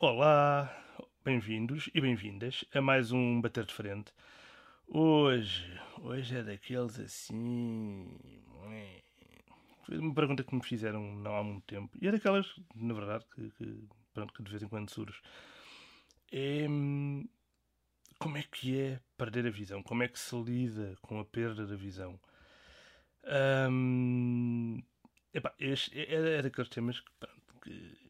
Olá, bem-vindos e bem-vindas a mais um Bater de Frente. Hoje, hoje é daqueles assim. Uma pergunta que me fizeram não há muito tempo. E é daquelas, na verdade, que, que, pronto, que de vez em quando surge. É. Como é que é perder a visão? Como é que se lida com a perda da visão? Um, epá, este é, é daqueles temas que, pronto, que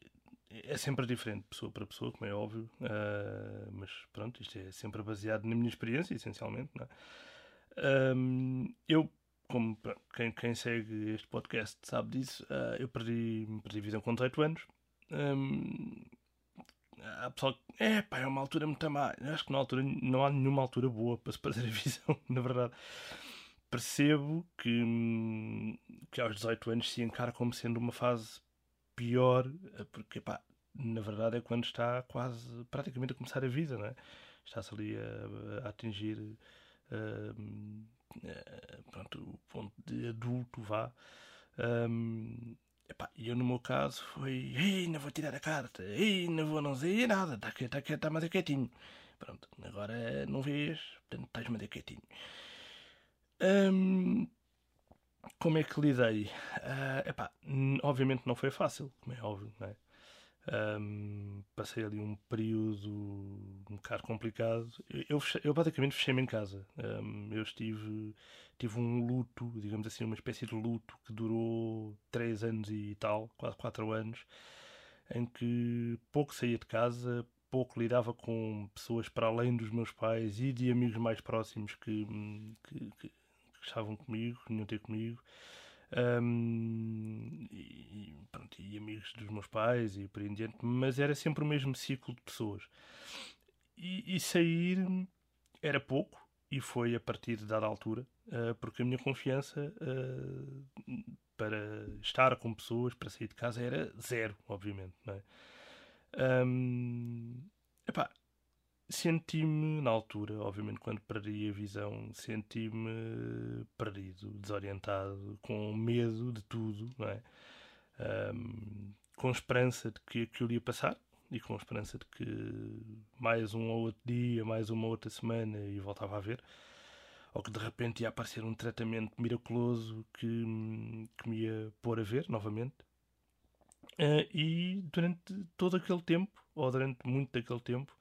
é sempre diferente, pessoa para pessoa, como é óbvio, uh, mas pronto, isto é sempre baseado na minha experiência, essencialmente. É? Um, eu, como quem, quem, segue este podcast sabe disso, uh, eu perdi, perdi visão com 18 anos. Um, há pessoal que é, pá, é uma altura muito má. Eu acho que na altura não há nenhuma altura boa para se perder a visão, na verdade. Percebo que, que aos 18 anos se encara como sendo uma fase pior, eh, porque pá, na verdade é quando está quase praticamente a começar a vida, não é? Está-se ali a, a atingir uh, pronto, o ponto de adulto, vá. Um, epá, eu no meu caso foi, ei, não vou tirar a carta, ei, não vou não dizer nada, está tá, tá, tá mais quietinho. Pronto, agora não vês, portanto estás mais quietinho. Um, como é que lidei? Uh, epá, obviamente não foi fácil, como é óbvio, não é? Um, passei ali um período um bocado complicado. Eu, eu basicamente fechei-me em casa. Um, eu estive tive um luto, digamos assim, uma espécie de luto que durou 3 anos e tal, quase 4 anos, em que pouco saía de casa, pouco lidava com pessoas para além dos meus pais e de amigos mais próximos que, que, que que estavam comigo, que vinham ter comigo. Um, e, pronto, e amigos dos meus pais e por aí em diante, mas era sempre o mesmo ciclo de pessoas. E, e sair era pouco, e foi a partir de dada altura, uh, porque a minha confiança uh, para estar com pessoas, para sair de casa, era zero, obviamente. Não é? Um, epá, Senti-me, na altura, obviamente, quando perdi a visão, senti-me perdido, desorientado, com medo de tudo, não é? Um, com esperança de que aquilo ia passar e com esperança de que mais um ou outro dia, mais uma outra semana e voltava a ver, ou que de repente ia aparecer um tratamento miraculoso que, que me ia pôr a ver novamente. Uh, e durante todo aquele tempo, ou durante muito daquele tempo,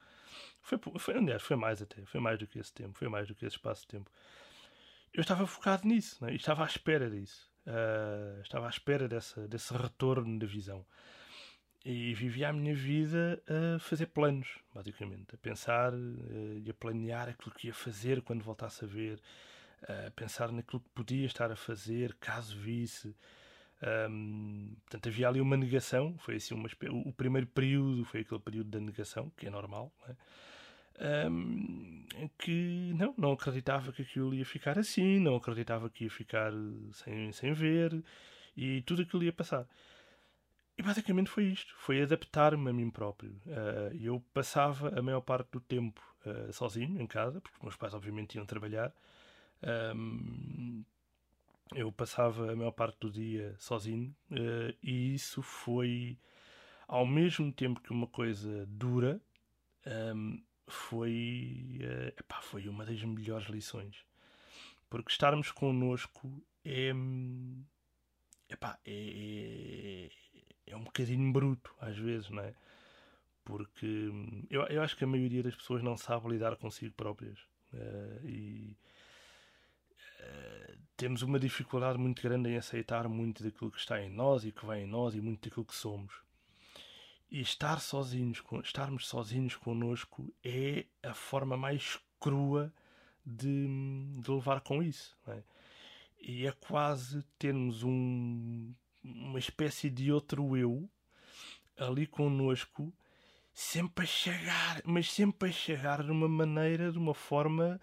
foi, foi, aliás, foi mais até. Foi mais do que esse tempo. Foi mais do que esse espaço de tempo. Eu estava focado nisso. Né? Estava à espera disso. Uh, estava à espera dessa, desse retorno da visão. E vivia a minha vida a fazer planos, basicamente. A pensar uh, e a planear aquilo que ia fazer quando voltasse a ver. Uh, a pensar naquilo que podia estar a fazer caso visse. Um, portanto, havia ali uma negação. Foi assim uma, o primeiro período foi aquele período da negação, que é normal. Né? Um, que não, não acreditava que aquilo ia ficar assim, não acreditava que ia ficar sem, sem ver e tudo aquilo ia passar. E basicamente foi isto: foi adaptar-me a mim próprio. Uh, eu passava a maior parte do tempo uh, sozinho em casa, porque meus pais, obviamente, iam trabalhar. Um, eu passava a maior parte do dia sozinho uh, e isso foi, ao mesmo tempo que uma coisa dura, um, foi, uh, epá, foi uma das melhores lições. Porque estarmos connosco é, epá, é, é, é um bocadinho bruto, às vezes, não é? Porque eu, eu acho que a maioria das pessoas não sabe lidar consigo próprias. Uh, e uh, temos uma dificuldade muito grande em aceitar muito daquilo que está em nós e que vem em nós e muito daquilo que somos. E estar sozinhos, estarmos sozinhos connosco é a forma mais crua de, de levar com isso. É? E é quase termos um, uma espécie de outro eu ali connosco, sempre a chegar, mas sempre a chegar de uma maneira, de uma forma,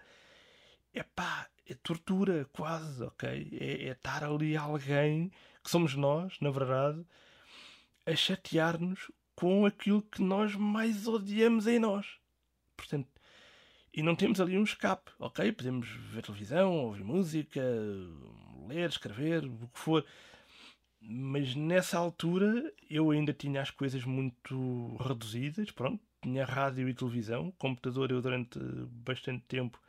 é pá, é tortura quase, ok? É, é estar ali alguém que somos nós, na verdade, a chatear-nos com aquilo que nós mais odiamos em nós. Portanto, e não temos ali um escape, ok? Podemos ver televisão, ouvir música, ler, escrever, o que for. Mas nessa altura eu ainda tinha as coisas muito reduzidas, pronto. Tinha rádio e televisão. Computador eu durante bastante tempo,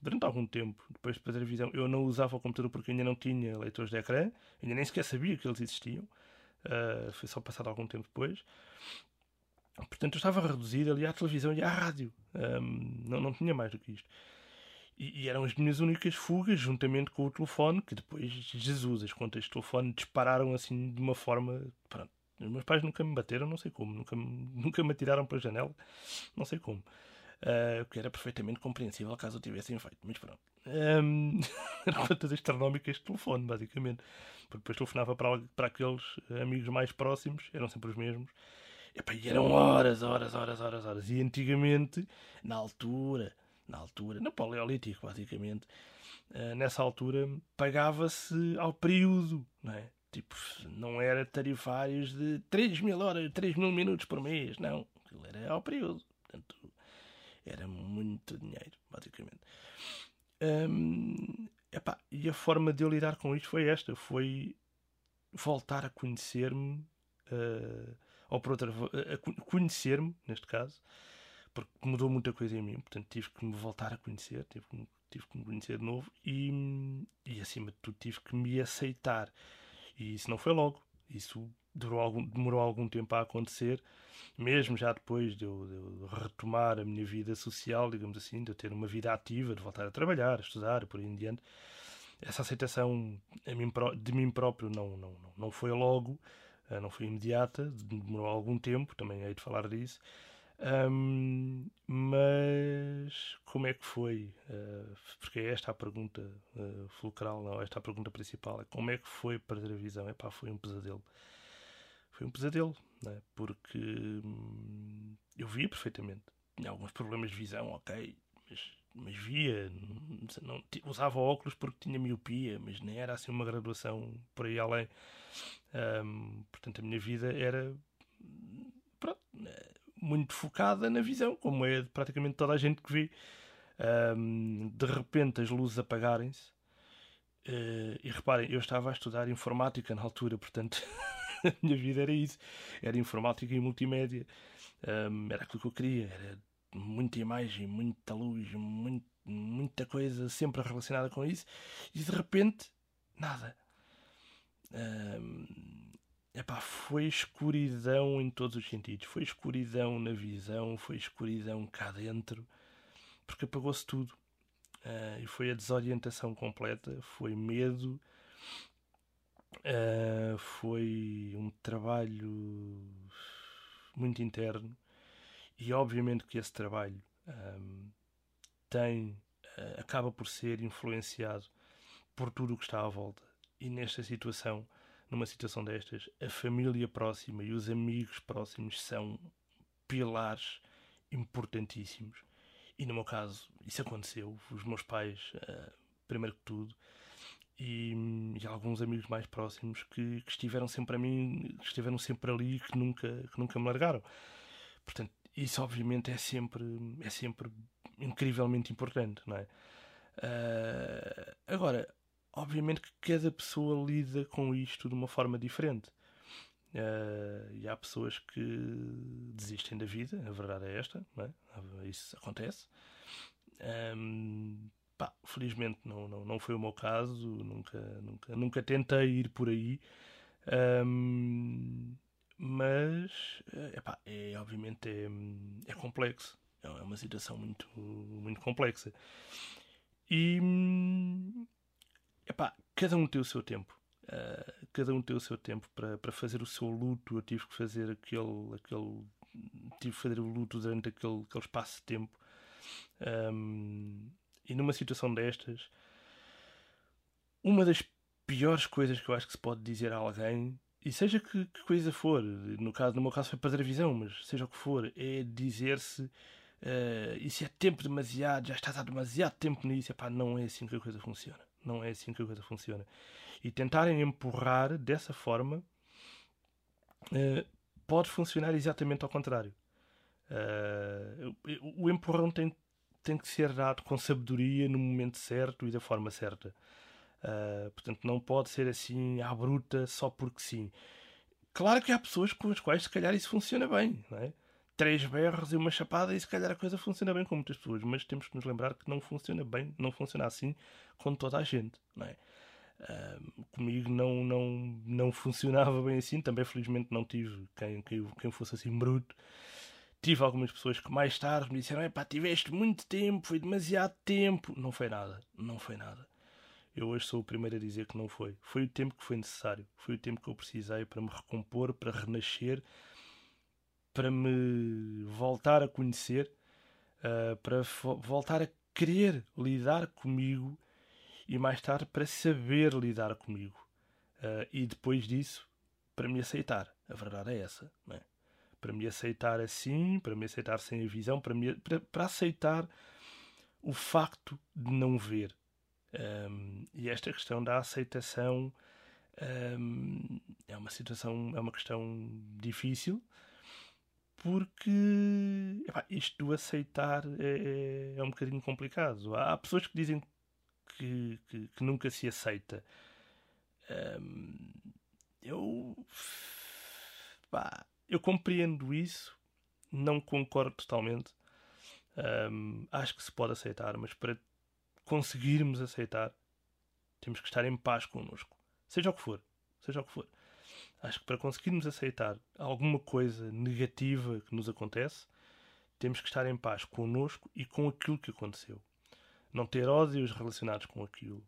durante algum tempo, depois de fazer a visão, eu não usava o computador porque ainda não tinha leitores de ecrã. Ainda nem sequer sabia que eles existiam. Uh, foi só passado algum tempo depois. Portanto, eu estava reduzido ali à televisão e à rádio. Um, não, não tinha mais do que isto. E, e, eram as minhas únicas fugas, juntamente com o telefone, que depois, Jesus, as contas de telefone dispararam assim de uma forma. Pronto. Os meus pais nunca me bateram, não sei como. Nunca, nunca me atiraram para a janela, não sei como. Uh, que era perfeitamente compreensível caso o tivessem feito. Mas pronto. Um, eram contas astronómicas de telefone, basicamente. Porque depois telefonava para, para aqueles amigos mais próximos, eram sempre os mesmos e eram horas, horas, horas, horas, horas. E antigamente, na altura, na altura, no Paleolítico, basicamente, uh, nessa altura, pagava-se ao período, não é? Tipo, não era tarifários de 3 mil horas, 3 mil minutos por mês, não. Aquilo era ao período. Portanto, era muito dinheiro, basicamente. Um, epá, e a forma de eu lidar com isto foi esta: foi voltar a conhecer-me. Uh, ou por outra, a conhecer-me, neste caso, porque mudou muita coisa em mim, portanto tive que me voltar a conhecer, tive que, tive que me conhecer de novo e, e acima de tudo tive que me aceitar. E isso não foi logo, isso algum, demorou algum tempo a acontecer, mesmo já depois de eu, de eu, retomar a minha vida social, digamos assim, de eu ter uma vida ativa, de voltar a trabalhar, a estudar, por aí em diante. Essa aceitação de mim próprio não, não, não foi logo, eh, não foi imediata, demorou algum tempo, também hei de falar disso. Um, mas como é que foi? Uh, porque é esta a pergunta uh, fulcral, não, esta a pergunta principal. É como é que foi perder a visão? Epá, foi um pesadelo. Foi um pesadelo, né? porque hum, eu via perfeitamente. Tinha alguns problemas de visão, ok, mas, mas via. Não, não, usava óculos porque tinha miopia, mas nem era assim uma graduação por aí além. Um, portanto, a minha vida era pronto, muito focada na visão, como é praticamente toda a gente que vê. Um, de repente as luzes apagarem-se. Uh, e reparem, eu estava a estudar informática na altura, portanto a minha vida era isso: era informática e multimédia. Um, era aquilo que eu queria, era muita imagem, muita luz, muito, muita coisa sempre relacionada com isso. E de repente, nada. Um, epá, foi escuridão em todos os sentidos. Foi escuridão na visão, foi escuridão cá dentro, porque apagou-se tudo. Uh, e foi a desorientação completa, foi medo, uh, foi um trabalho muito interno. E obviamente que esse trabalho um, tem, uh, acaba por ser influenciado por tudo o que está à volta e nesta situação, numa situação destas, a família próxima e os amigos próximos são pilares importantíssimos. E no meu caso, isso aconteceu. Os meus pais, uh, primeiro que tudo, e, e, alguns amigos mais próximos que, que, estiveram sempre a mim, que estiveram sempre ali, que nunca, que nunca me largaram. Portanto, isso obviamente é sempre, é sempre incrivelmente importante, não é? Uh, agora, obviamente que cada pessoa lida com isto de uma forma diferente. Uh, e há pessoas que desistem da vida, a verdade é esta, é? isso acontece. Um, pá, felizmente não, não, não foi o meu caso, nunca, nunca, nunca tentei ir por aí. Um, mas eh, epá, é obviamente é, é complexo é uma situação muito muito complexa e epá, cada um tem o seu tempo. Uh, cada um tem o seu tempo para, para fazer o seu luto. Eu tive que fazer aquele, aquele tive que fazer o luto durante aquele, aquele espaço de tempo. Um, e numa situação destas, uma das piores coisas que eu acho que se pode dizer a alguém, e seja que, que coisa for, no, caso, no meu caso foi para visão, mas seja o que for, é dizer-se uh, isso é tempo demasiado, já estás há demasiado tempo nisso, Epá, não é assim que a coisa funciona. Não é assim que a coisa funciona. E tentarem empurrar dessa forma uh, pode funcionar exatamente ao contrário. Uh, o empurrão tem, tem que ser dado com sabedoria no momento certo e da forma certa. Uh, portanto, não pode ser assim à bruta só porque sim. Claro que há pessoas com as quais se calhar isso funciona bem, não é? Três berros e uma chapada e se calhar a coisa funciona bem com muitas pessoas, mas temos que nos lembrar que não funciona bem, não funciona assim com toda a gente, não é? Uh, comigo não, não, não funcionava bem assim, também felizmente não tive quem, quem, quem fosse assim bruto. Tive algumas pessoas que mais tarde me disseram: pá, tiveste muito tempo, foi demasiado tempo. Não foi nada, não foi nada. Eu hoje sou o primeiro a dizer que não foi. Foi o tempo que foi necessário, foi o tempo que eu precisei para me recompor, para renascer, para me voltar a conhecer, uh, para voltar a querer lidar comigo e mais tarde para saber lidar comigo. Uh, e depois disso, para me aceitar. A verdade é essa. É? Para me aceitar assim, para me aceitar sem a visão, para, me, para, para aceitar o facto de não ver. Um, e esta questão da aceitação um, é uma situação, é uma questão difícil porque epá, isto do aceitar é, é, é um bocadinho complicado. Há pessoas que dizem que, que, que nunca se aceita. Um, eu, eu compreendo isso, não concordo totalmente. Um, acho que se pode aceitar, mas para conseguirmos aceitar, temos que estar em paz connosco, seja o que for, seja o que for. Acho que para conseguirmos aceitar alguma coisa negativa que nos acontece, temos que estar em paz connosco e com aquilo que aconteceu não ter ódios relacionados com aquilo,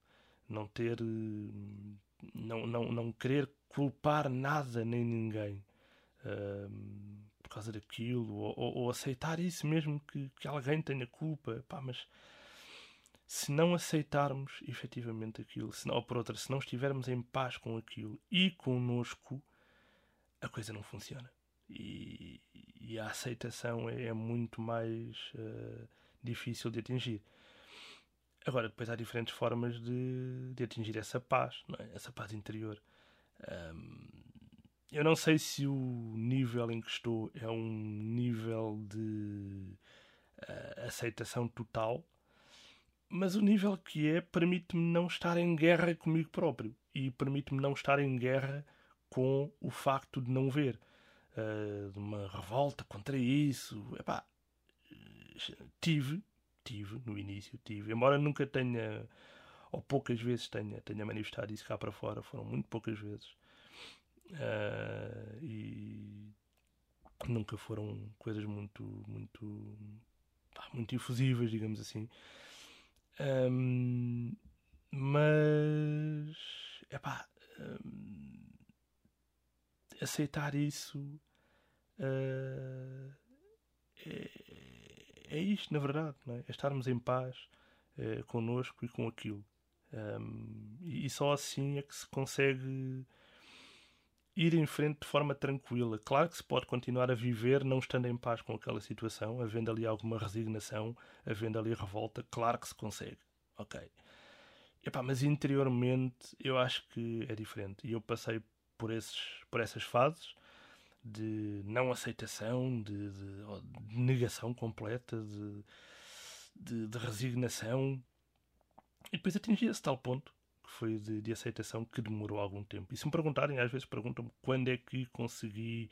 não ter. Eh, não, não, não querer culpar nada nem ninguém uh, por causa daquilo, ou, ou, ou, aceitar isso mesmo que, que alguém tenha culpa. Pá, mas se não aceitarmos efetivamente aquilo, se não, ou por outra, se não estivermos em paz com aquilo e connosco, a coisa não funciona. E, e a aceitação é, é muito mais uh, difícil de atingir. Agora, depois há diferentes formas de, de atingir essa paz, é? essa paz interior. Um, eu não sei se o nível em que estou é um nível de uh, aceitação total, mas o nível que é permite-me não estar em guerra comigo próprio e permite-me não estar em guerra com o facto de não ver. Uh, uma revolta contra isso. Epá, tive, tive no início, tive, embora nunca tenha, ou poucas vezes tenha, tenha manifestado isso cá para fora, foram muito poucas vezes. Uh, e nunca foram coisas muito, muito, muito infusivas, digamos assim. Um, mas, é pá, um, aceitar isso uh, é, é isto, na verdade, é? é? estarmos em paz é, connosco e com aquilo. Um, e só assim é que se consegue ir em frente de forma tranquila. Claro que se pode continuar a viver não estando em paz com aquela situação, havendo ali alguma resignação, havendo ali revolta, claro que se consegue. Ok. Epá, mas interiormente eu acho que é diferente. E eu passei por, esses, por essas fases de não aceitação, de, de, de negação completa, de, de, resignação. E depois atingi esse tal ponto, foi de, aceitação, que demorou algum tempo. E se me perguntarem, às vezes perguntam-me quando é que consegui,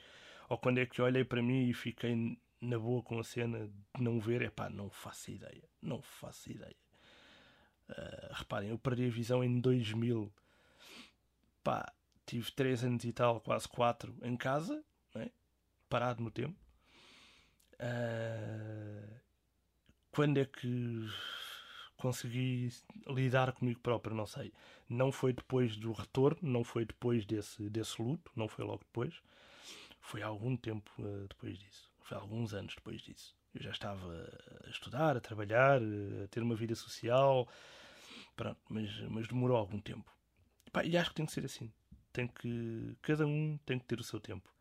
ou quando é que olhei para mim e fiquei na boa com a cena de não ver, é pá, não faço ideia. Não faço ideia. Uh, reparem, eu perdi a visão em 2000. Pá, tive 3 anos e tal, quase 4 em casa é? parado no tempo. Uh, quando é que consegui lidar comigo próprio? Não sei. Não foi depois do retorno, não foi depois desse, desse luto, não foi logo depois. Foi algum tempo uh, depois disso. Foi alguns anos depois disso. Eu já estava a estudar, a trabalhar, a ter uma vida social. Pronto, mas, mas demorou algum tempo. E, acho que tem que ser assim. Tem que, cada um tem que ter o seu tempo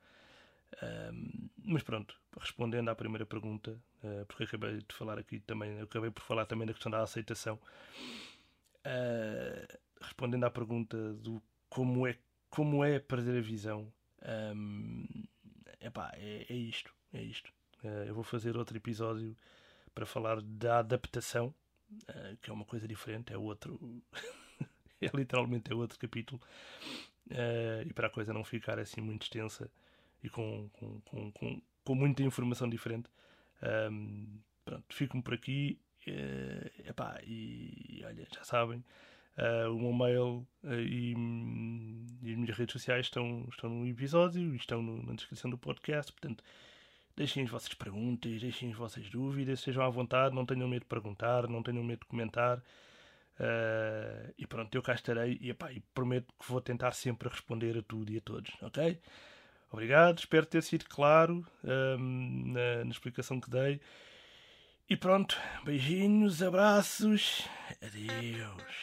mas pronto, respondendo à primeira pergunta, uh, porque acabei de falar aqui também, acabei por falar também da questão da aceitação. Uh, respondendo à pergunta do como é, como é perder a visão, um, epá, é, é isto. É isto. Uh, eu vou fazer outro episódio para falar da adaptação, que é uma coisa diferente, é outro. é literalmente é outro capítulo. E para a coisa não ficar assim muito extensa e com, com, com, com, muita informação diferente. Um, pronto, fico-me por aqui. Uh, epá, e olha, já sabem, uh, o meu mail uh, e, e, as minhas redes sociais estão, estão no episódio e estão no, na descrição do podcast. Portanto, deixem as vossas perguntas, deixem as vossas dúvidas, sejam à vontade, não tenham medo de perguntar, não tenham medo de comentar. Uh, e pronto, eu cá estarei e, epá, e prometo que vou tentar sempre responder a tudo e a todos, ok? Obrigado, espero ter sido claro um, na, na explicação que dei. E pronto, beijinhos, abraços, adeus.